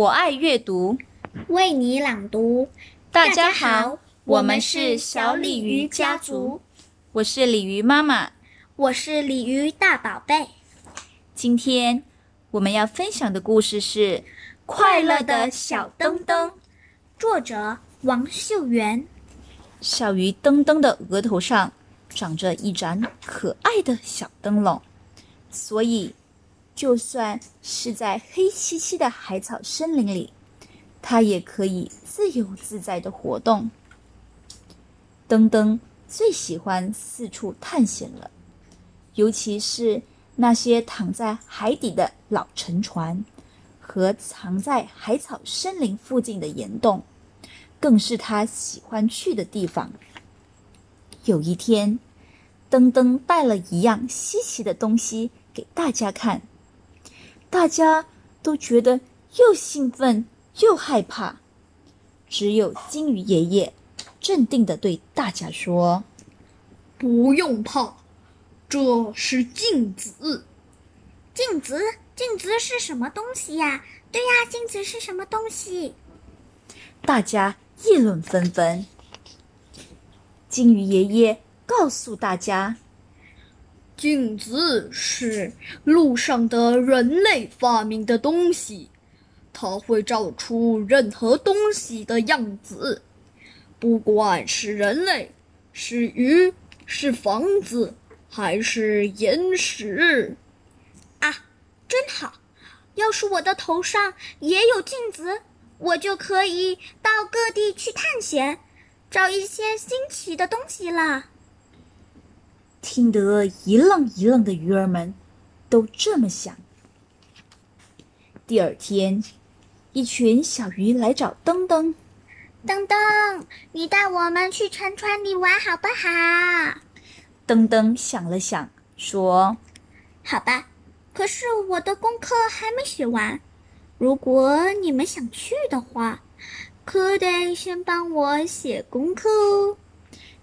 我爱阅读，为你朗读。大家好，我们是小鲤鱼家族，我是鲤鱼妈妈，我是鲤鱼大宝贝。今天我们要分享的故事是《快乐的小灯灯》，作者王秀媛。小鱼灯灯的额头上长着一盏可爱的小灯笼，所以。就算是在黑漆漆的海草森林里，它也可以自由自在的活动。登登最喜欢四处探险了，尤其是那些躺在海底的老沉船和藏在海草森林附近的岩洞，更是他喜欢去的地方。有一天，登登带了一样稀奇的东西给大家看。大家都觉得又兴奋又害怕，只有金鱼爷爷镇定地对大家说：“不用怕，这是镜子。镜子，镜子是什么东西呀？对呀，镜子是什么东西？”大家议论纷纷。金鱼爷爷告诉大家。镜子是路上的人类发明的东西，它会照出任何东西的样子，不管是人类、是鱼、是房子，还是岩石。啊，真好！要是我的头上也有镜子，我就可以到各地去探险，找一些新奇的东西了。听得一愣一愣的鱼儿们都这么想。第二天，一群小鱼来找噔噔，噔噔，你带我们去沉船里玩好不好？噔噔想了想，说：“好吧，可是我的功课还没写完。如果你们想去的话，可得先帮我写功课哦。”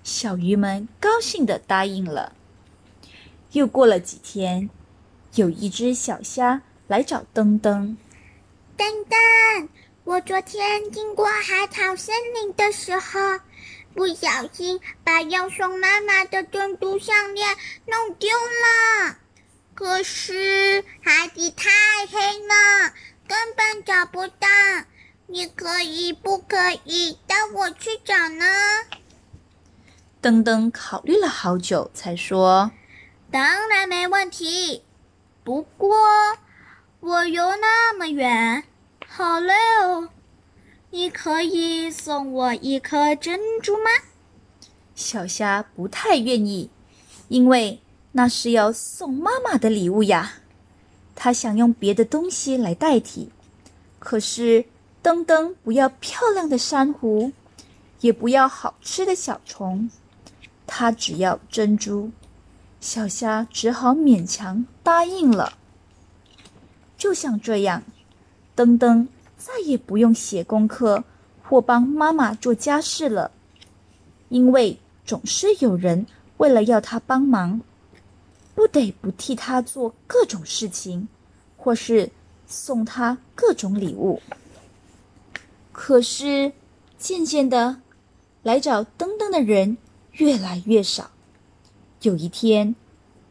小鱼们高兴地答应了。又过了几天，有一只小虾来找噔噔。噔噔，我昨天经过海草森林的时候，不小心把要送妈妈的珍珠项链弄丢了。可是海底太黑了，根本找不到。你可以不可以带我去找呢？登登考虑了好久，才说：“当然没问题。不过我游那么远，好累哦。你可以送我一颗珍珠吗？”小虾不太愿意，因为那是要送妈妈的礼物呀。他想用别的东西来代替。可是登登不要漂亮的珊瑚，也不要好吃的小虫。他只要珍珠，小虾只好勉强答应了。就像这样，登登再也不用写功课或帮妈妈做家事了，因为总是有人为了要他帮忙，不得不替他做各种事情，或是送他各种礼物。可是渐渐的，来找登登的人。越来越少。有一天，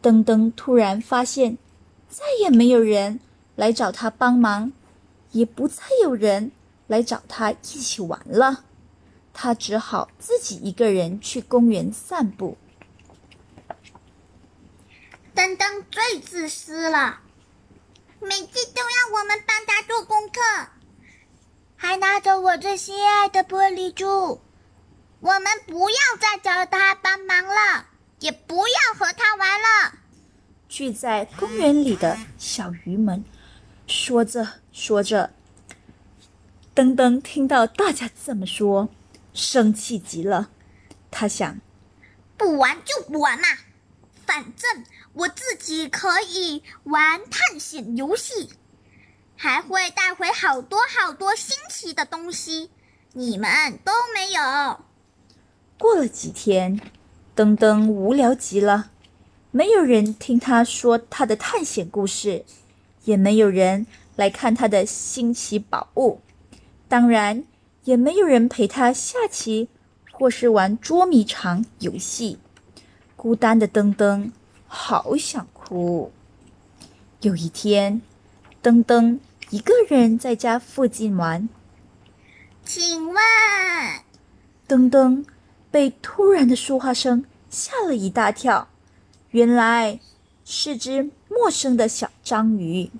登登突然发现，再也没有人来找他帮忙，也不再有人来找他一起玩了。他只好自己一个人去公园散步。登登最自私了，每次都要我们帮他做功课，还拿着我最心爱的玻璃珠。我们不要再找他帮忙了，也不要和他玩了。聚在公园里的小鱼们说着说着，噔噔听到大家这么说，生气极了。他想，不玩就不玩嘛，反正我自己可以玩探险游戏，还会带回好多好多新奇的东西，你们都没有。过了几天，登登无聊极了，没有人听他说他的探险故事，也没有人来看他的新奇宝物，当然也没有人陪他下棋或是玩捉迷藏游戏。孤单的登登好想哭。有一天，登登一个人在家附近玩。请问，登登被突然的说话声吓了一大跳，原来是只陌生的小章鱼。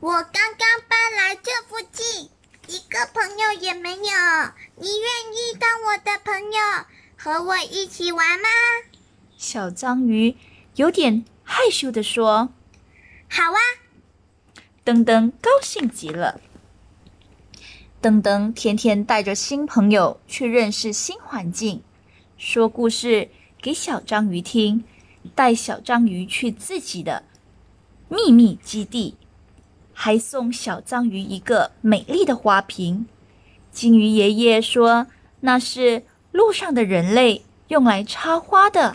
我刚刚搬来这附近，一个朋友也没有。你愿意当我的朋友，和我一起玩吗？小章鱼有点害羞地说：“好啊。”噔噔高兴极了。噔噔天天带着新朋友去认识新环境，说故事给小章鱼听，带小章鱼去自己的秘密基地，还送小章鱼一个美丽的花瓶。金鱼爷爷说那是路上的人类用来插花的。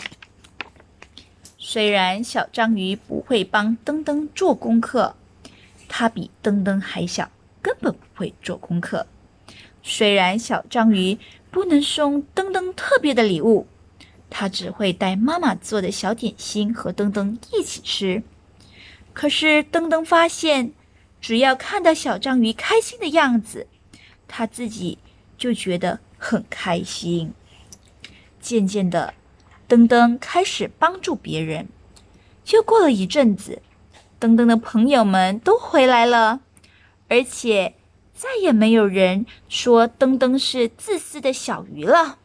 虽然小章鱼不会帮登登做功课，它比登登还小。根本不会做功课。虽然小章鱼不能送登登特别的礼物，它只会带妈妈做的小点心和登登一起吃。可是登登发现，只要看到小章鱼开心的样子，它自己就觉得很开心。渐渐的，登登开始帮助别人。又过了一阵子，登登的朋友们都回来了。而且再也没有人说登登是自私的小鱼了。